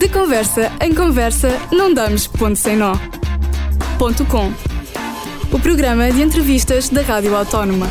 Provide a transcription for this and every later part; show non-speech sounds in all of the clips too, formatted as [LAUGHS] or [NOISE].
De conversa em conversa, não damos ponto sem nó. Ponto com. O programa de entrevistas da Rádio Autónoma.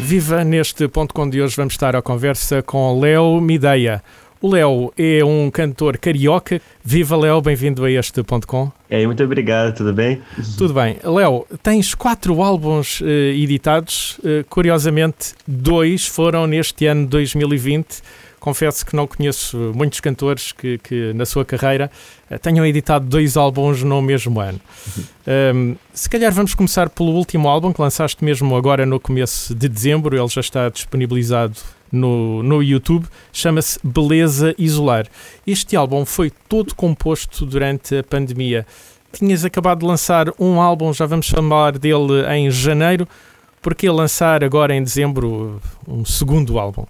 Viva! Neste ponto com de hoje vamos estar à conversa com Léo Mideia. O Léo é um cantor carioca. Viva Léo, bem-vindo a este ponto com. É, muito obrigado, tudo bem? Tudo bem. Léo, tens quatro álbuns uh, editados. Uh, curiosamente, dois foram neste ano 2020 confesso que não conheço muitos cantores que, que na sua carreira eh, tenham editado dois álbuns no mesmo ano. Um, se calhar vamos começar pelo último álbum que lançaste mesmo agora no começo de dezembro, ele já está disponibilizado no, no YouTube, chama-se Beleza Isolar. Este álbum foi todo composto durante a pandemia. Tinhas acabado de lançar um álbum, já vamos falar dele em janeiro, porque lançar agora em dezembro um segundo álbum?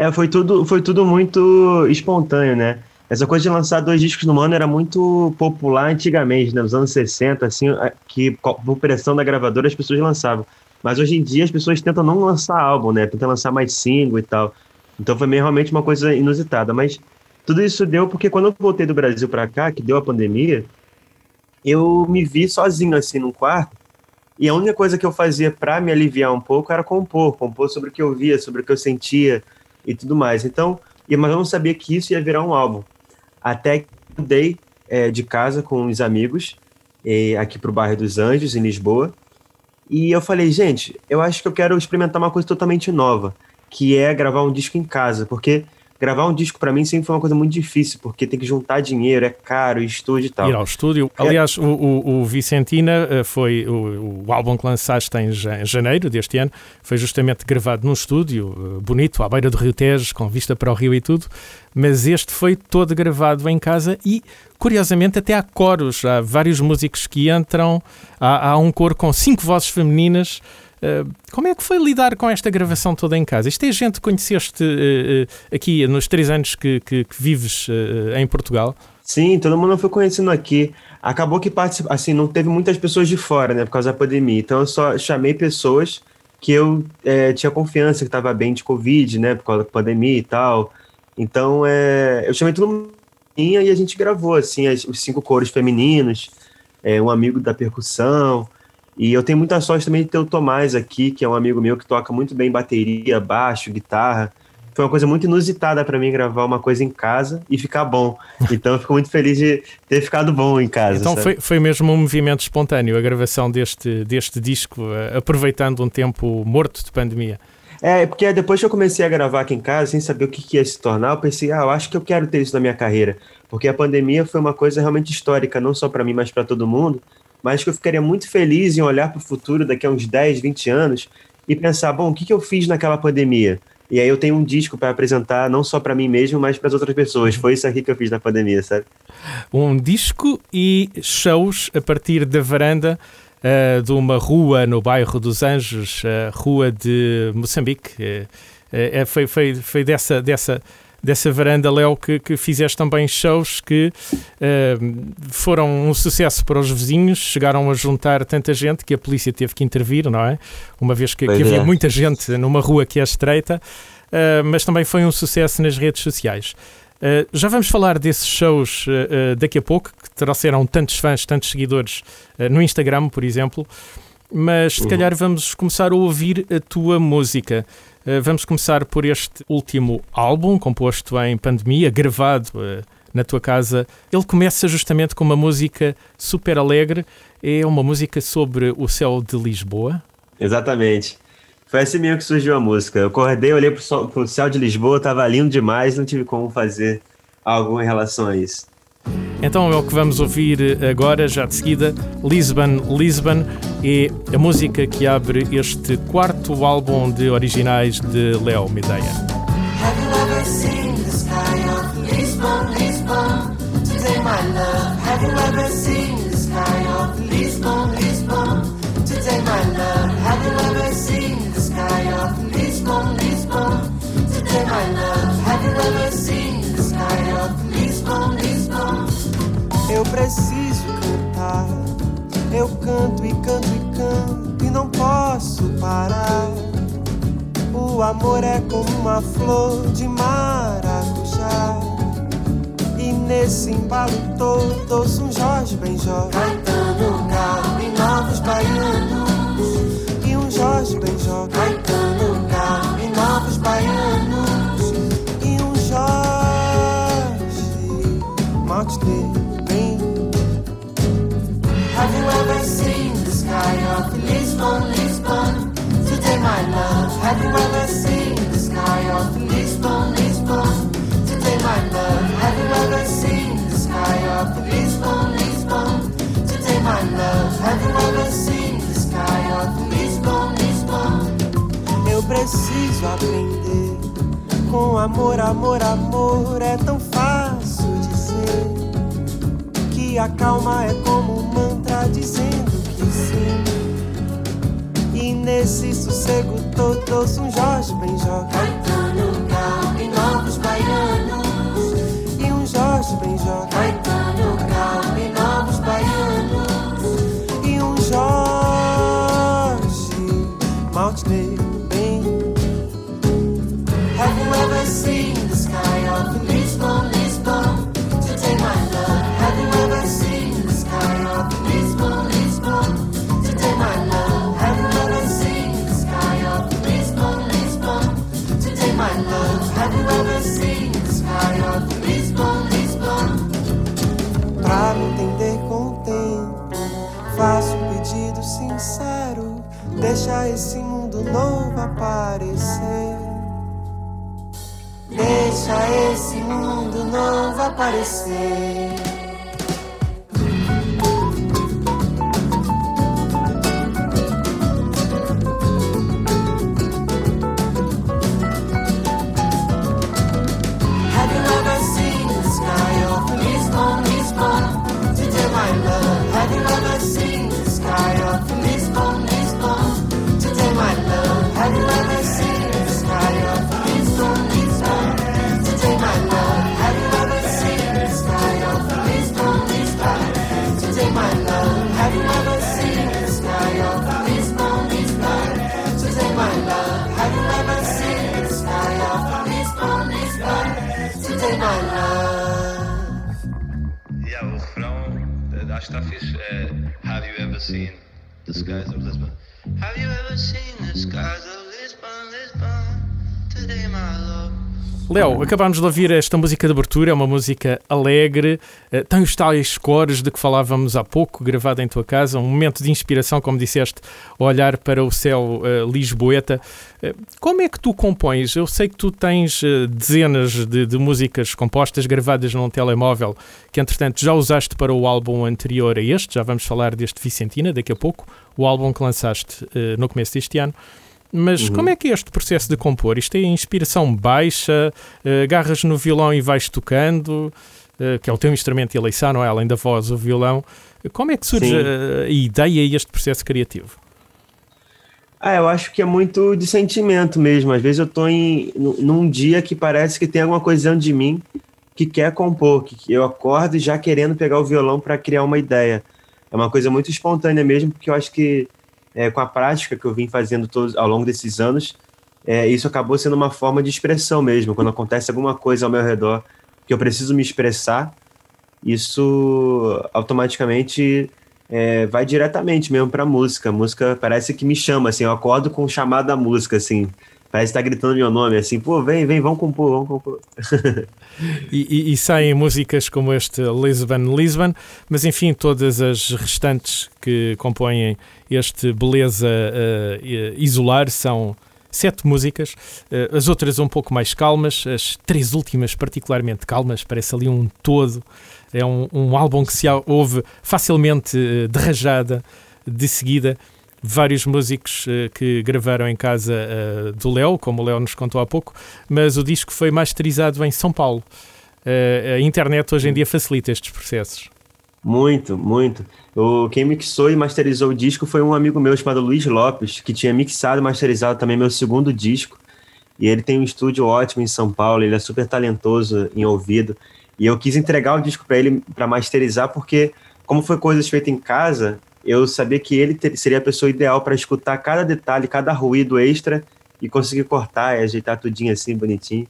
É, foi tudo, foi tudo muito espontâneo, né? Essa coisa de lançar dois discos no ano era muito popular antigamente, né? nos anos 60, assim, que por pressão da gravadora as pessoas lançavam. Mas hoje em dia as pessoas tentam não lançar álbum, né? Tentam lançar mais single e tal. Então foi meio, realmente uma coisa inusitada. Mas tudo isso deu porque quando eu voltei do Brasil para cá, que deu a pandemia, eu me vi sozinho assim num quarto. E a única coisa que eu fazia para me aliviar um pouco era compor, compor sobre o que eu via, sobre o que eu sentia, e tudo mais. Então, mas eu não sabia que isso ia virar um álbum. Até que mudei é, de casa com uns amigos é, aqui para o bairro dos Anjos, em Lisboa. E eu falei, gente, eu acho que eu quero experimentar uma coisa totalmente nova, que é gravar um disco em casa, porque gravar um disco para mim sempre foi uma coisa muito difícil, porque tem que juntar dinheiro, é caro, estúdio e tal. Ir ao estúdio. É. Aliás, o, o, o, Vicentina eh, foi o, o, álbum que lançaste em janeiro deste ano, foi justamente gravado num estúdio eh, bonito, à beira do Rio Tejo, com vista para o rio e tudo, mas este foi todo gravado em casa e, curiosamente, até há coros, há vários músicos que entram, há, há um coro com cinco vozes femininas Uh, como é que foi lidar com esta gravação toda em casa? Isto é gente que conheceste uh, aqui nos três anos que, que, que vives em Portugal? Sim, todo mundo foi conhecendo aqui. Acabou que assim, não teve muitas pessoas de fora, né, por causa da pandemia. Então eu só chamei pessoas que eu é, tinha confiança que estava bem de Covid, né, por causa da pandemia e tal. Então é, eu chamei todo mundo e a gente gravou assim as, os cinco coros femininos, é, um amigo da percussão. E eu tenho muita sorte também de ter o Tomás aqui, que é um amigo meu que toca muito bem bateria, baixo, guitarra. Foi uma coisa muito inusitada para mim gravar uma coisa em casa e ficar bom. [LAUGHS] Então eu fico muito feliz de ter ficado bom em casa. Então foi, foi mesmo um movimento espontâneo a gravação deste, deste disco, eh, aproveitando um tempo morto de pandemia. É, porque depois que eu comecei a gravar aqui em casa, sem saber o que, que ia se tornar, eu pensei, ah, eu acho que eu quero ter isso na minha carreira. Porque a pandemia foi uma coisa realmente histórica, não só para mim, mas para todo mundo mas que eu ficaria muito feliz em olhar para o futuro daqui a uns 10, 20 anos e pensar, bom, o que, que eu fiz naquela pandemia? E aí eu tenho um disco para apresentar não só para mim mesmo, mas para as outras pessoas. Foi isso aqui que eu fiz na pandemia, sabe? Um disco e shows a partir da varanda uh, de uma rua no bairro dos Anjos, a rua de Moçambique. Uh, uh, foi, foi, foi dessa, dessa dessa varanda, Léo, que, que fizeste também shows que uh, foram um sucesso para os vizinhos, chegaram a juntar tanta gente que a polícia teve que intervir, não é? Uma vez que, que havia é. muita gente numa rua que é estreita, uh, mas também foi um sucesso nas redes sociais. Uh, já vamos falar desses shows daqui a pouco, que trouxeram tantos fãs, tantos seguidores no Instagram, por exemplo, mas se uhum. calhar vamos começar a ouvir a tua música. Eh, vamos começar por este último álbum, composto em pandemia, gravado uh, na tua casa. Ele começa justamente com uma música super alegre. É uma música sobre o céu de Lisboa. Exatamente. Foi assim mesmo que surgiu a música. Eu acordei, olhei para o céu de Lisboa, estava lindo demais, não tive como fazer algo em relação a isso. Então é o que vamos ouvir agora, já de seguida, Lisbon, Lisbon, é a música que abre este quarto álbum de originais de Léo Mideia. Preciso cantar. Eu canto e canto e canto e não posso parar. O amor é como uma flor de maracujá. E nesse embalo todo ouço um Jorge Benjó Caetano Gal e novos baianos E um Jorge Benjó Caetano Gal e novos baianos E um Jorge Malte skies of Lisbon? Léo, acabámos de ouvir esta música de abertura, é uma música alegre, eh, tem os tais cores de que falávamos há pouco, gravada em tua casa, um momento de inspiração, como disseste, olhar para o céu eh, lisboeta. Eh, como é que tu compões? Eu sei que tu tens dezenas de, de músicas compostas, gravadas num telemóvel, que entretanto já usaste para o álbum anterior a este, já vamos falar deste Vicentina daqui a pouco, o álbum que lançaste eh, no começo deste ano. Mas como é que é este processo de compor? Isto é inspiração baixa, eh, agarras no violão e vais tocando, eh, que é o teu instrumento de eleição, não é? Além da voz, o violão. Como é que surge eh, a ideia e este processo criativo? Ah, eu acho que é muito de sentimento mesmo. Às vezes eu nu- num dia que parece que tem alguma coisa dentro de mim que quer compor, que eu acordo já querendo pegar o violão para criar uma ideia. É uma coisa muito espontânea mesmo, porque eu acho que é, com a prática que eu vim fazendo todos, ao longo desses anos, é, isso acabou sendo uma forma de expressão mesmo. Quando acontece alguma coisa ao meu redor que eu preciso me expressar, isso automaticamente é, vai diretamente mesmo pra música. A música parece que me chama, assim, eu acordo com o chamado da música, assim. Parece que tá gritando meu nome, assim, pô, vem, vem, vamos compor, vamos compor. [LAUGHS] E, e- e saem músicas como este Lisbon, Lisbon, mas enfim, todas as restantes que compõem este Beleza eh, Isolar são sete músicas, eh, as outras um pouco mais calmas, as três últimas particularmente calmas, parece ali um todo. É um, um álbum que se ouve facilmente eh, de rajada, de seguida. Vários músicos eh, que gravaram em casa eh, do Léo, como o Léo nos contou há pouco, mas o disco foi masterizado em São Paulo. Eh, a internet hoje em dia facilita estes processos. Muito, muito. O, quem mixou e masterizou o disco foi um amigo meu chamado Luiz Lopes, que tinha mixado e masterizado também meu segundo disco. E ele tem um estúdio ótimo em São Paulo, ele é super talentoso em ouvido. E eu quis entregar o disco para ele para masterizar, porque, como foi coisas feitas em casa, eu sabia que ele ter- seria a pessoa ideal para escutar cada detalhe, cada ruído extra e conseguir cortar e ajeitar tudinho assim, bonitinho.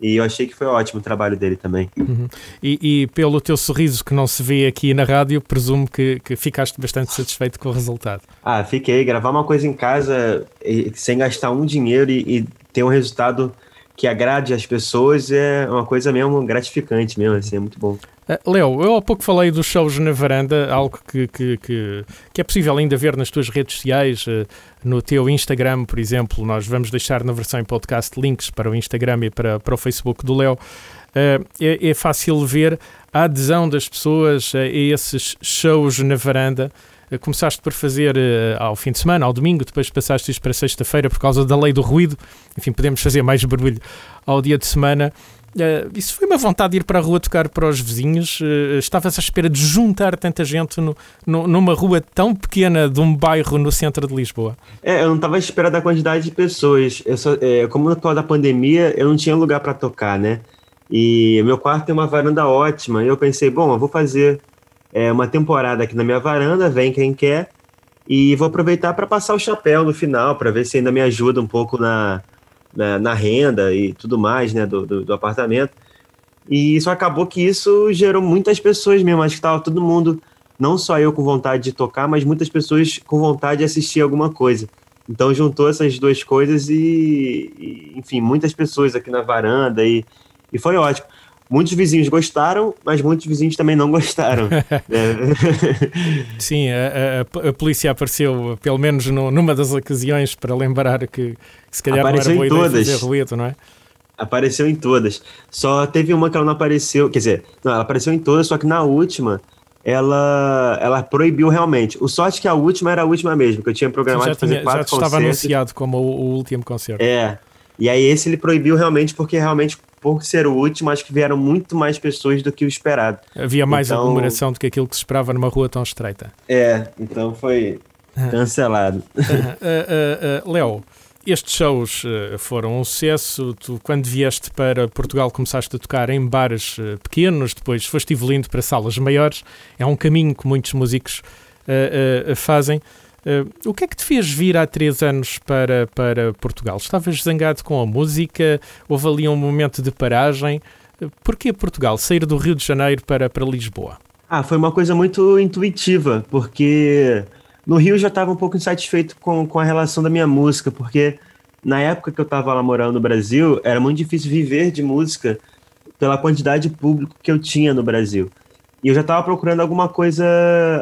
E eu achei que foi ótimo o trabalho dele também. Uhum. E, e pelo teu sorriso que não se vê aqui na rádio, presumo que, que ficaste bastante satisfeito com o resultado. Ah, fiquei. Gravar uma coisa em casa e- sem gastar um dinheiro e, e ter um resultado que agrade as pessoas é uma coisa mesmo gratificante mesmo, assim, é muito bom. Uh, Léo, eu há pouco falei dos shows na varanda, algo que, que, que, que é possível ainda ver nas tuas redes sociais, uh, no teu Instagram, por exemplo. Nós vamos deixar na versão em podcast links para o Instagram e para, para o Facebook do Léo. Uh, é, é fácil ver a adesão das pessoas a esses shows na varanda. Começaste por fazer ao fim de semana, ao domingo, depois passaste isso para sexta-feira por causa da lei do ruído. Enfim, podemos fazer mais barulho ao dia de semana. Uh, isso foi uma vontade de ir para a rua tocar para os vizinhos. Uh, Estavas à espera de juntar tanta gente no, no- numa rua tão pequena de um bairro no centro de Lisboa. É, eu não tava à espera da quantidade de pessoas. Eu só, é, como no causa da pandemia, eu não tinha lugar para tocar, né? E meu quarto tem uma varanda ótima. E eu pensei, bom, eu vou fazer é, uma temporada aqui na minha varanda, vem quem quer, e vou aproveitar para passar o chapéu no final, para ver se ainda me ajuda um pouco na, na, na renda e tudo mais, né, do, do, do apartamento. E só acabou que isso gerou muitas pessoas mesmo. Acho que tava todo mundo, não só eu com vontade de tocar, mas muitas pessoas com vontade de assistir alguma coisa. Então juntou essas duas coisas e, e, enfim, muitas pessoas aqui na varanda e, e foi ótimo. Muitos vizinhos gostaram, mas muitos vizinhos também não gostaram. né? [LAUGHS] [LAUGHS] Sim, a, a- a polícia apareceu, pelo menos no- numa das ocasiões, para lembrar que, que se calhar Apareceu não era boa ideia todas. fazer ruído, não é? Apareceu em todas. Só teve uma que ela não apareceu, quer dizer, não, ela apareceu em todas, só que na última ela, ela proibiu realmente. O sorte é que a última era a última mesmo, que eu tinha programado já fazer tinha- já quatro estava concertos. anunciado como o, o último concerto. É. E aí esse ele proibiu realmente porque realmente por ser o último, acho que vieram muito mais pessoas do que o esperado. Havia mais Então- aglomeração do que aquilo que se esperava numa rua tão estreita. É, então foi [LAUGHS] cancelado. Uh, uh, uh, Léo, estes shows uh, foram um sucesso. Tu, quando vieste para Portugal, começaste a tocar em bares uh, pequenos, depois foste evoluindo para salas maiores. É um caminho que muitos músicos uh, fazem. Uh, o que é que te fez vir há três anos para, para Portugal? Estavas zangado com a música? Houve ali um momento de paragem? Uh, Porquê Portugal? Sair do Rio de Janeiro para, para Lisboa? Ah, foi uma coisa muito intuitiva, porque no Rio eu já estava um pouco insatisfeito com, com a relação da minha música, porque na época que eu estava lá morando no Brasil, era muito difícil viver de música pela quantidade de público que eu tinha no Brasil. E eu já estava procurando alguma coisa,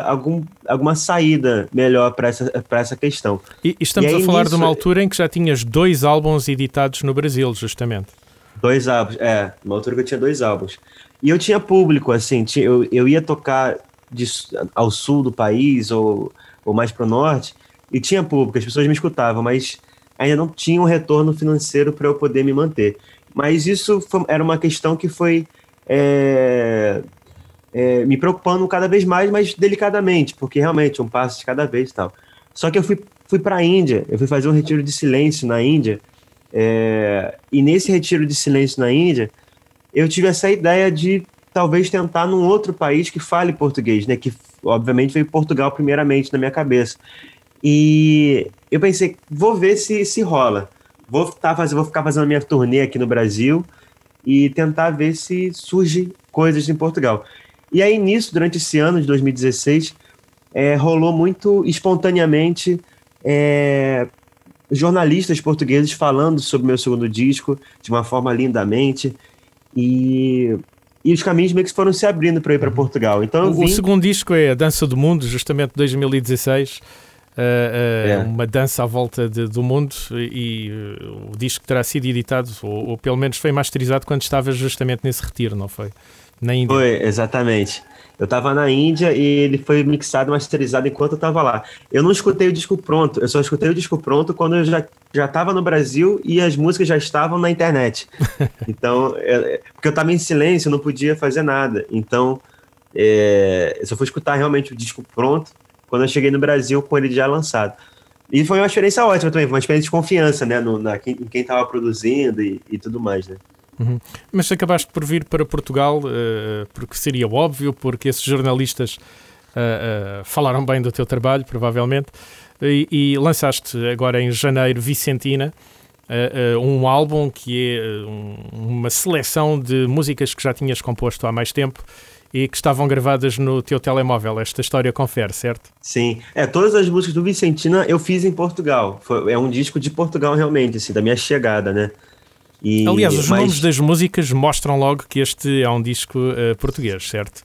algum, alguma saída melhor para essa, pra essa questão. E, estamos E aí, a falar de nisso- uma altura em que já tinhas dois álbuns editados no Brasil, justamente. Dois álbuns, é, uma altura que eu tinha dois álbuns. E eu tinha público, assim, tinha- eu, eu ia tocar de ao sul do país ou, ou mais pro norte, e tinha público, as pessoas me escutavam, mas ainda não tinha um retorno financeiro para eu poder me manter. Mas isso foi- era uma questão que foi é, é, me preocupando cada vez mais, mas delicadamente, porque realmente um passo de cada vez e tal. Só que eu fui, fui para a Índia, eu fui fazer um retiro de silêncio na Índia, é, e nesse retiro de silêncio na Índia, eu tive essa ideia de talvez tentar num outro país que fale português, né? Que obviamente veio Portugal primeiramente na minha cabeça. E eu pensei, vou ver se se rola. Vou, tá, faz- vou ficar fazendo minha turnê aqui no Brasil e tentar ver se surge coisas em Portugal. E aí nisso, durante esse ano de 2016, é, rolou muito espontaneamente é, jornalistas portugueses falando sobre meu segundo disco de uma forma lindamente e, e os caminhos meio que foram se abrindo para ir para Portugal. Então O, vim, o segundo disco é A Dança do Mundo, justamente 2016. Uh, uh, É. Uma dança à volta de- do mundo e uh, o disco terá sido editado, ou, ou pelo menos foi masterizado quando estavas justamente nesse retiro, não foi? Na Índia. Foi, exatamente. Eu tava na Índia e ele foi mixado, masterizado enquanto eu tava lá. Eu não escutei o disco pronto, eu só escutei o disco pronto quando eu já, já tava no Brasil e as músicas já estavam na internet. [LAUGHS] Então, é- porque eu tava em silêncio, eu não podia fazer nada. Então, é, eu só fui escutar realmente o disco pronto quando eu cheguei no Brasil com ele já lançado. E foi uma experiência ótima também, foi uma experiência de confiança, né, no, na, em quem tava produzindo e, e tudo mais, né. Mas acabaste por vir para Portugal uh, porque seria óbvio, porque esses jornalistas uh, uh, falaram bem do teu trabalho, provavelmente, e, e lançaste agora em janeiro Vicentina. um álbum que é um- uma seleção de músicas que já tinhas composto há mais tempo e que estavam gravadas no teu telemóvel. Esta história confere, certo? Sim. É, todas as músicas do Vicentina eu fiz em Portugal. Foi, é um disco de Portugal, realmente, assim, da minha chegada, né? E, Aliás, os mas- nomes das músicas mostram logo que este é um disco uh, português, certo?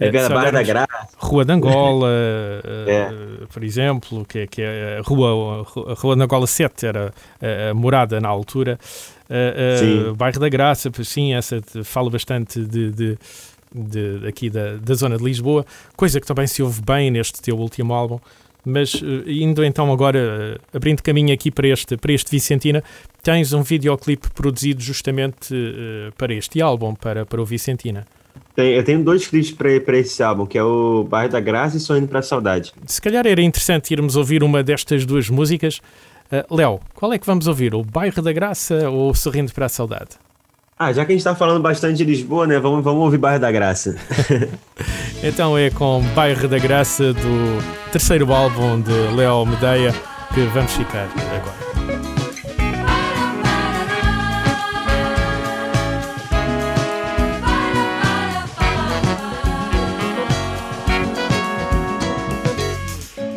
É, Uh, se Barra da Graça. Rua de Angola, uh, [LAUGHS] É. por exemplo, que, é- que é a Rua, a Rua de Angola 7 era a, a morada na altura. Uh, uh, Bairro da Graça, sim, essa fala bastante de, de- de- aqui da, da zona de Lisboa, coisa que também se ouve bem neste teu último álbum. Mas uh, indo então agora, uh, abrindo caminho aqui para este, para este Vicentina, tens um videoclipe produzido justamente uh, para este álbum, para, para o Vicentina. Tem- eu tenho dois clipes pra esse álbum, que é o Bairro da Graça e Sonhando pra Saudade. Se calhar era interessante irmos ouvir uma destas duas músicas. Uh, Léo, qual é que vamos ouvir? O Bairro da Graça ou Sorrindo para a Saudade? Ah, já que a gente tá falando bastante de Lisboa, né? Vamos, vamos ouvir Bairro da Graça. [LAUGHS] Então é com Bairro da Graça do terceiro álbum de Léo Medeia que vamos ficar agora.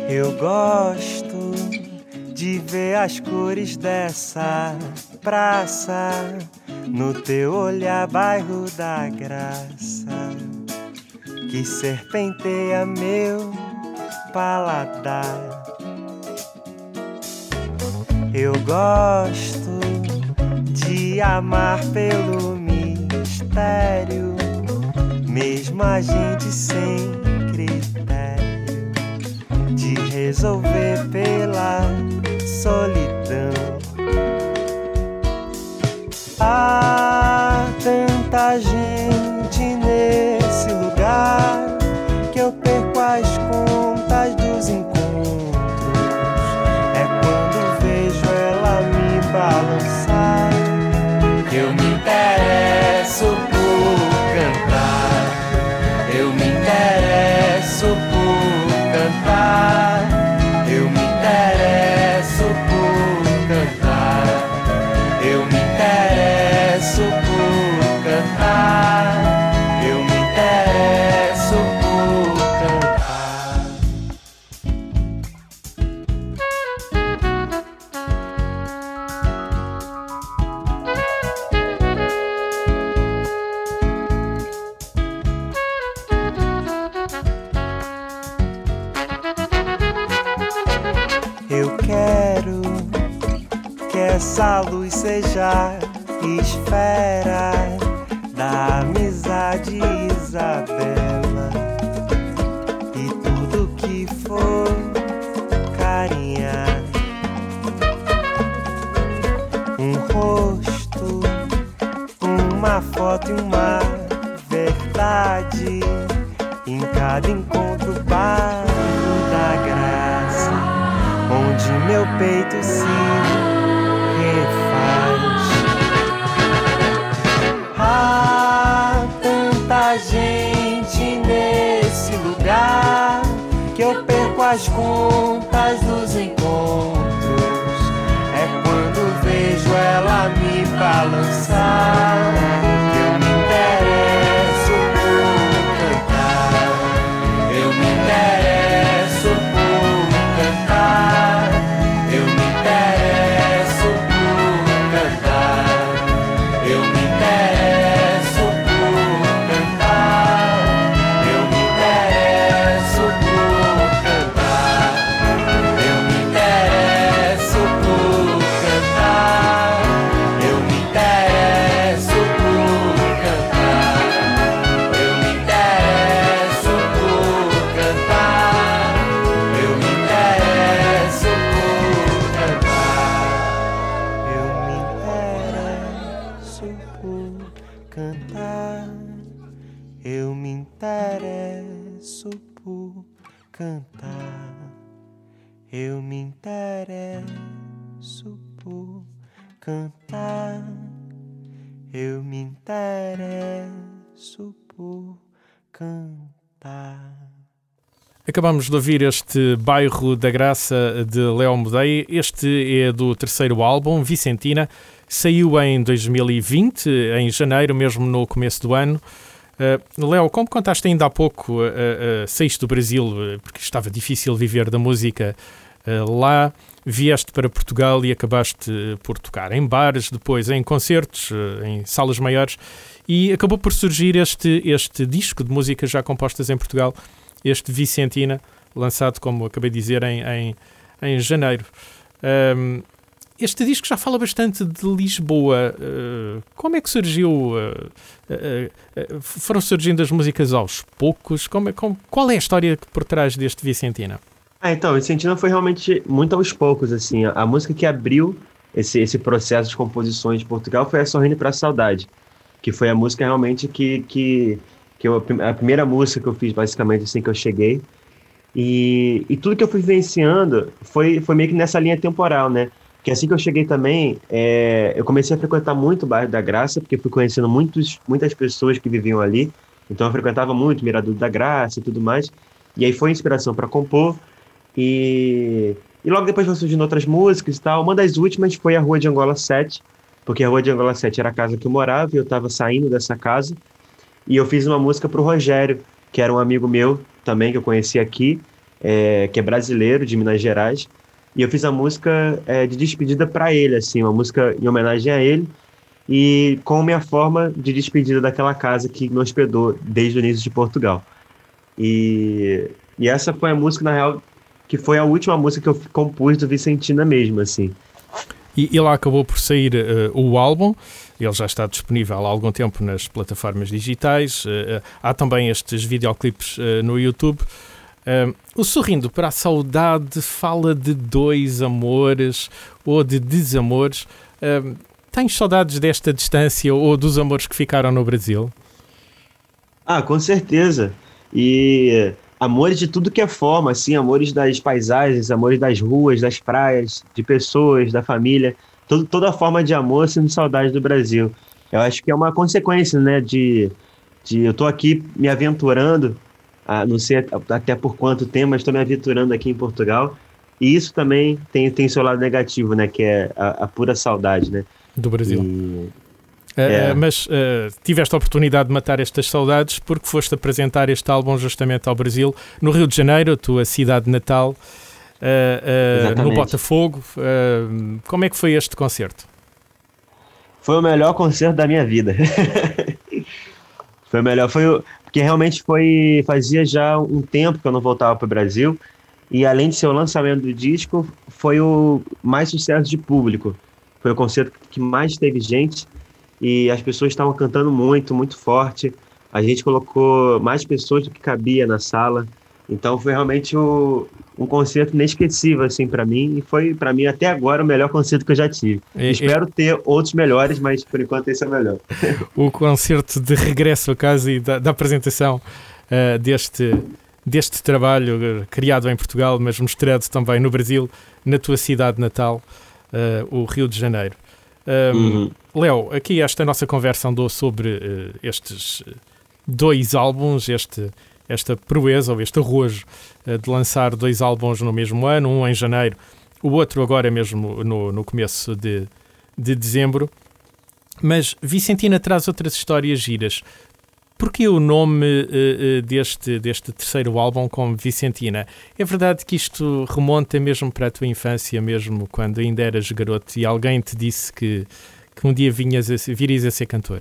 Eu gosto de ver as cores dessa praça no teu olhar, bairro da graça que serpenteia meu paladar. Eu gosto de amar pelo mistério, mesmo a gente sem critério de resolver pela solidão. Tanta gente luz seja esfera da amizade Isabela. E tudo que for carinhar um rosto, uma foto e uma verdade em cada encontro as contas dos encontros. É quando vejo ela me balançar Acabamos de ouvir este Bairro da Graça de Léo Modei. Este é do terceiro álbum, Vicentina. Saiu em 2020, em janeiro, mesmo no começo do ano. Uh, Léo, como contaste ainda há pouco, uh, uh, saíste do Brasil porque estava difícil viver da música lá, vieste para Portugal e acabaste por tocar em bares, depois em concertos, em salas maiores, e acabou por surgir este, este disco de músicas já compostas em Portugal, este Vicentina, lançado, como acabei de dizer, em, em, em janeiro. Um, este disco já fala bastante de Lisboa. Uh, como é que surgiu? Uh, uh, foram surgindo as músicas aos poucos? Como, é, como, qual é a história por trás deste Vicentina? Ah, então, Vicentina foi realmente muito aos poucos, assim. A, a música que abriu esse, esse processo de composições de Portugal foi a Sorrindo para a Saudade, que foi a música realmente que, que, que eu, a primeira música que eu fiz, basicamente, assim que eu cheguei. E, e tudo que eu fui vivenciando foi, foi meio que nessa linha temporal, né? que assim que eu cheguei também, é, eu comecei a frequentar muito o bairro da Graça, porque fui conhecendo muitos, muitas pessoas que viviam ali. Então eu frequentava muito Mirador da Graça e tudo mais. E aí foi inspiração para compor. E, e logo depois foram surgindo outras músicas e tal. Uma das últimas foi a Rua de Angola 7, porque a Rua de Angola 7 era a casa que eu morava e eu estava saindo dessa casa. E eu fiz uma música para o Rogério, que era um amigo meu também, que eu conheci aqui, é, que é brasileiro, de Minas Gerais. E eu fiz a música é, de despedida para ele, assim, uma música em homenagem a ele e com minha forma de despedida daquela casa que me hospedou desde o início de Portugal. E, e essa foi a música, na real, que foi a última música que eu compus do Vicentina mesmo, assim. E, e lá acabou por sair uh, o álbum, ele já está disponível há algum tempo nas plataformas digitais, uh, há também estes videoclipes uh, no YouTube. O Sorrindo para a Saudade fala de dois amores ou de desamores. Tens saudades desta distância ou dos amores que ficaram no Brasil? Ah, com certeza. E amores de tudo que é forma, assim, amores das paisagens, amores das ruas, das praias, de pessoas, da família, todo, toda forma de amor, sendo saudade do Brasil. Eu acho que é uma consequência, né, de, de eu tô aqui me aventurando ah, não sei até por quanto tempo, mas estou me aventurando aqui em Portugal. E isso também tem, tem seu lado negativo, né? Que é a, a pura saudade, né? Do Brasil. E... É. Uh, mas uh, tiveste a oportunidade de matar estas saudades porque foste apresentar este álbum justamente ao Brasil, no Rio de Janeiro, a tua cidade natal, uh, no Botafogo. como é que foi este concerto? Foi o melhor concerto da minha vida. [LAUGHS] foi o melhor. Foi o, porque realmente foi fazia já um tempo que eu não voltava para o Brasil e além de ser o lançamento do disco, foi o mais sucesso de público. Foi o concerto que mais teve gente e as pessoas estavam cantando muito, muito forte. A gente colocou mais pessoas do que cabia na sala. Então foi realmente o, um concerto inesquecível assim para mim e foi para mim até agora o melhor concerto que eu já tive. E, Espero e... ter outros melhores, mas por enquanto esse é o melhor. [LAUGHS] o concerto de regresso a casa e da, da apresentação uh, deste deste trabalho uh, criado em Portugal, mas mostrado também no Brasil, na tua cidade natal, uh, o Rio de Janeiro. Um, uhum. Léo, aqui esta nossa conversa andou sobre estes dois álbuns, este esta proeza ou este arrojo eh, de lançar dois álbuns no mesmo ano, um em janeiro, o outro agora mesmo no, no começo de, de dezembro. Mas Vicentina traz outras histórias giras. Porquê o nome uh, deste, deste terceiro álbum como Vicentina? É verdade que isto remonta mesmo para a tua infância, mesmo quando ainda eras garoto e alguém te disse que, que um dia vinhas a, virias a ser cantor?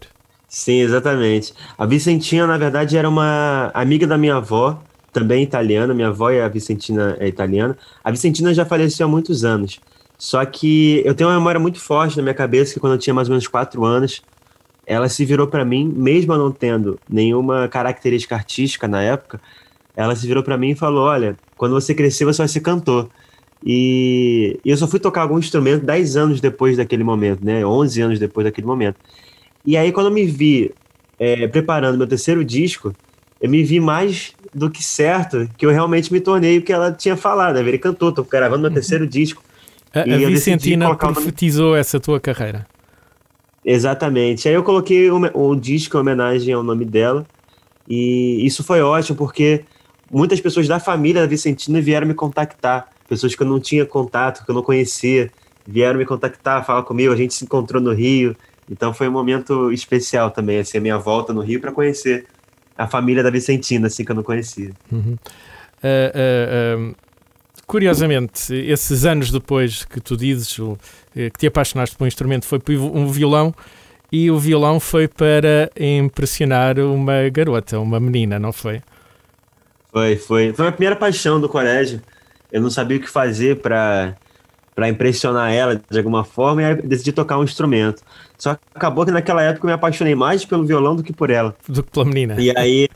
Sim, exatamente. A Vicentina, na verdade, era uma amiga da minha avó, também italiana. Minha avó e a Vicentina é italiana. A Vicentina já faleceu há muitos anos. Só que eu tenho uma memória muito forte na minha cabeça que quando eu tinha mais ou menos quatro anos, ela se virou para mim, mesmo não tendo nenhuma característica artística na época, ela se virou para mim e falou: Olha, quando você crescer, você vai ser cantor. E eu só fui tocar algum instrumento 10 anos depois daquele momento, né? 11 anos depois daquele momento. E aí, quando eu me vi é, preparando meu terceiro disco, eu me vi mais do que certo que eu realmente me tornei o que ela tinha falado. Né? Ele cantou, estou gravando meu uhum. terceiro disco. A, a Vicentina profetizou essa tua carreira. Exatamente. Aí eu coloquei o, o disco em homenagem ao nome dela. E isso foi ótimo, porque muitas pessoas da família da Vicentina vieram me contactar, pessoas que eu não tinha contato, que eu não conhecia, vieram me contactar, falar comigo, a gente se encontrou no Rio, então foi um momento especial também, assim, a minha volta no Rio para conhecer a família da Vicentina, assim, que eu não conhecia. Uhum. Uh, uh, curiosamente, esses anos depois que tu dizes eh, que te apaixonaste por um instrumento foi por um violão e o violão foi para impressionar uma garota, uma menina, não foi? Foi, foi. Foi a primeira paixão do colégio. Eu não sabia o que fazer para para impressionar ela de alguma forma e decidi tocar um instrumento. Só que acabou que naquela época eu me apaixonei mais pelo violão do que por ela. Do que pela menina. E aí,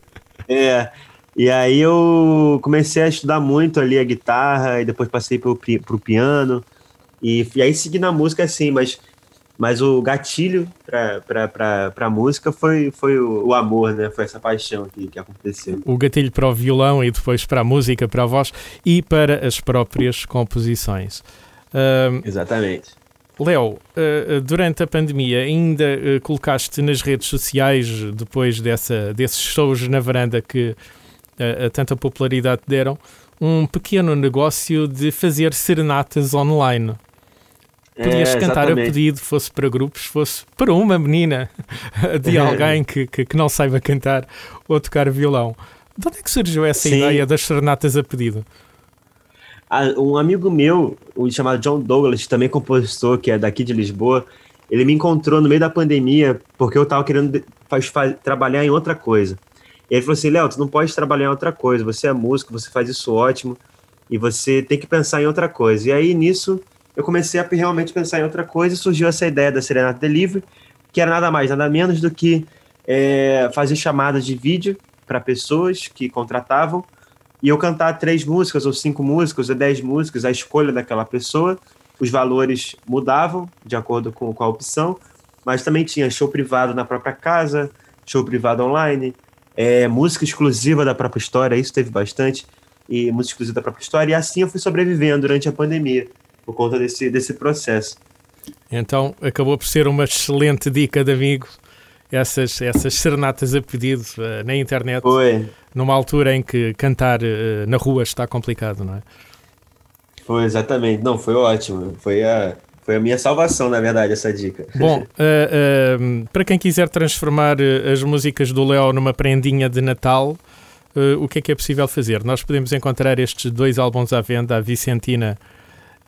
é, e aí eu comecei a estudar muito ali a guitarra e depois passei pro, pro piano. E, e aí segui na música assim, mas, mas o gatilho pra, pra música foi, foi o, o amor, né? Foi essa paixão que, que aconteceu. O gatilho para o violão e depois para a música, para a voz e para as próprias composições. Uh, Exatamente. Léo, uh, durante a pandemia ainda uh, colocaste nas redes sociais, depois dessa, desses shows na varanda que tanta popularidade deram, um pequeno negócio de fazer serenatas online. Podias É, cantar a pedido, fosse para grupos, fosse para uma menina [LAUGHS] de [LAUGHS] alguém que, que, que não saiba cantar ou tocar violão. De onde é que surgiu essa Sim. ideia das serenatas a pedido? Um amigo meu, chamado John Douglas, também compositor, que é daqui de Lisboa, ele me encontrou no meio da pandemia porque eu tava querendo faz- faz- trabalhar em outra coisa. E ele falou assim, Léo, tu não pode trabalhar em outra coisa, você é músico, você faz isso ótimo, e você tem que pensar em outra coisa. E aí, nisso, eu comecei a realmente pensar em outra coisa e surgiu essa ideia da Serenata Delivery, que era nada mais, nada menos do que é, fazer chamadas de vídeo para pessoas que contratavam e eu cantar três músicas, ou cinco músicas, ou dez músicas, a escolha daquela pessoa. Os valores mudavam de acordo com, com a opção, mas também tinha show privado na própria casa, show privado online, é, música exclusiva da própria história, isso teve bastante, e música exclusiva da própria história, e assim eu fui sobrevivendo durante a pandemia, por conta desse, desse processo. Então acabou por ser uma excelente dica de amigo. Essas, essas serenatas a pedido eh, na internet, Foi, numa altura em que cantar eh, na rua está complicado, não é? foi exatamente. Não, foi ótimo. Foi a, foi a minha salvação, na verdade, essa dica. Bom, [LAUGHS] eh, eh, para quem quiser transformar as músicas do Léo numa prendinha de Natal, eh, o que é que é possível fazer? Nós podemos encontrar estes dois álbuns à venda, a Vicentina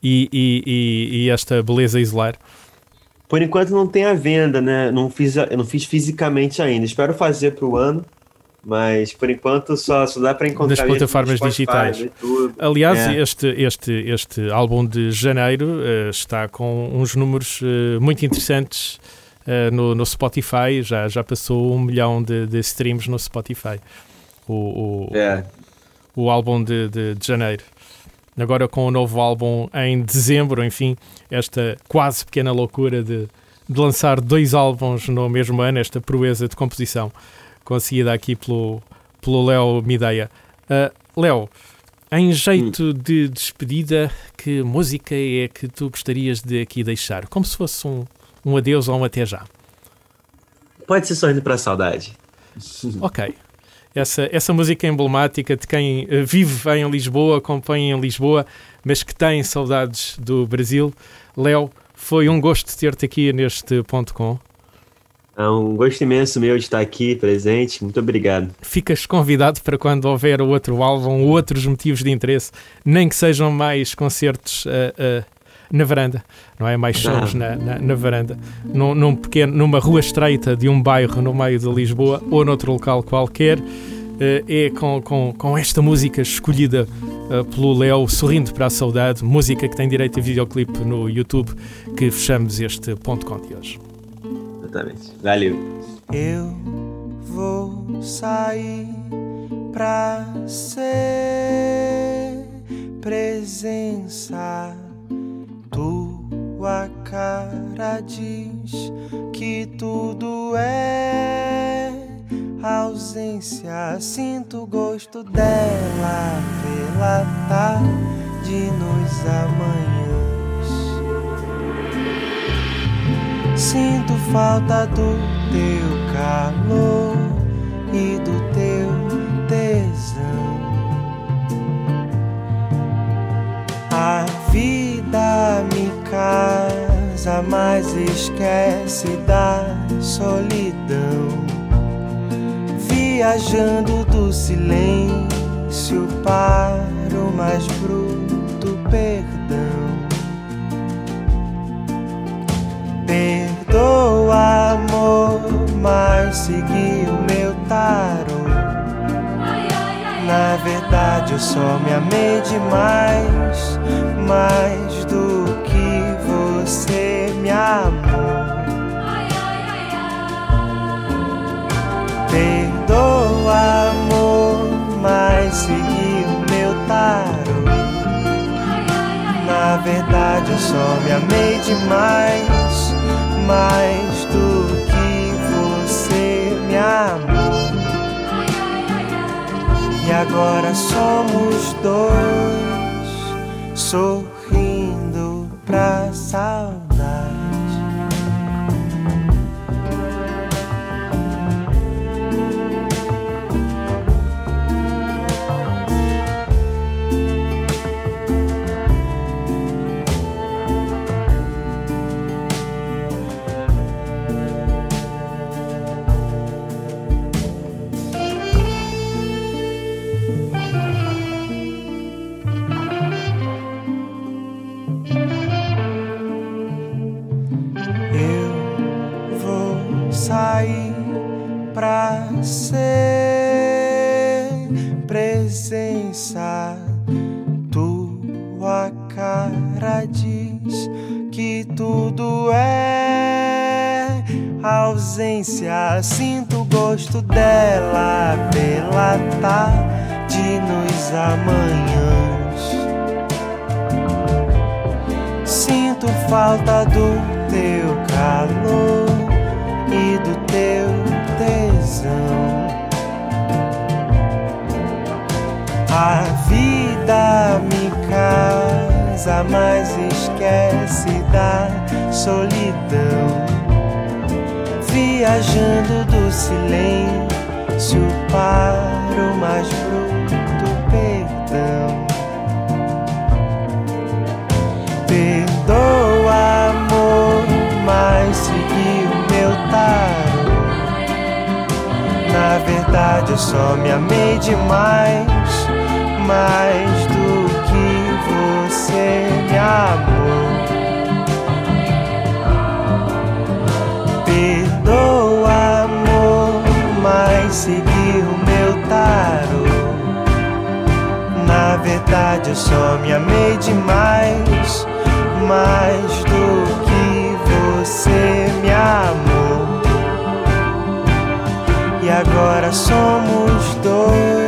e, e, e, e esta Beleza Isolar. Por enquanto não tem a venda, né? Não fiz, não fiz fisicamente ainda. Espero fazer pro ano, mas por enquanto só, só dá para encontrar Nas plataformas Spotify, digitais. YouTube. Aliás, É. este, este, este álbum de janeiro eh, está com uns números eh, muito interessantes eh, no, no Spotify, já, já passou um milhão de, de streams no Spotify. O, o, É, o álbum de, de, de janeiro. Agora com o novo álbum em dezembro, enfim, esta quase pequena loucura de, de lançar dois álbuns no mesmo ano, esta proeza de composição conseguida aqui pelo pelo Léo Mideia. Ah, Léo, em jeito de despedida, que música é que tu gostarias de aqui deixar? Como se fosse um, um adeus ou um até já. pode ser sorrindo pra saudade. Ok. Essa, essa música emblemática de quem eh, vive em Lisboa, acompanha em Lisboa, mas que tem saudades do Brasil. Léo, foi um gosto ter-te aqui neste ponto com. É um gosto imenso meu de estar aqui presente. Muito obrigado. Ficas convidado para quando houver outro álbum, outros motivos de interesse, nem que sejam mais concertos eh, eh, na varanda, não é? Mais shows na, na, na varanda, num, num pequeno, numa rua estreita de um bairro no meio de Lisboa ou noutro local qualquer. Eh, é com, com, com esta música escolhida eh, pelo Léo, Sorrindo para a Saudade, música que tem direito a videoclipe no YouTube, que fechamos este ponto com de hoje. Exatamente. Valeu. Eu vou sair pra ser presença tua cara diz que tudo é ausência. Sinto o gosto dela pela tarde nos amanhãs. Sinto falta do teu calor e do teu tesão. A vida jamais esquece da solidão. Viajando do silêncio para o mais bruto perdão. Perdoa, amor, mas segui o meu tarô. Na verdade, eu só me amei demais, mais do que você me amou. Perdoa, amor, mas segui o meu tarô. Na verdade, eu só me amei demais, mais do que você me amou. E agora somos dois, sorrindo casa, mas esquece da solidão. Viajando do silêncio para o mais bruto perdão. Perdoa, amor, mas segui o meu tarô. Na verdade, eu só me amei demais, mais do você me amou. Perdoa, amor, mas segui o meu tarô. Na verdade, eu só me amei demais, mais do que você me amou. E agora somos dois,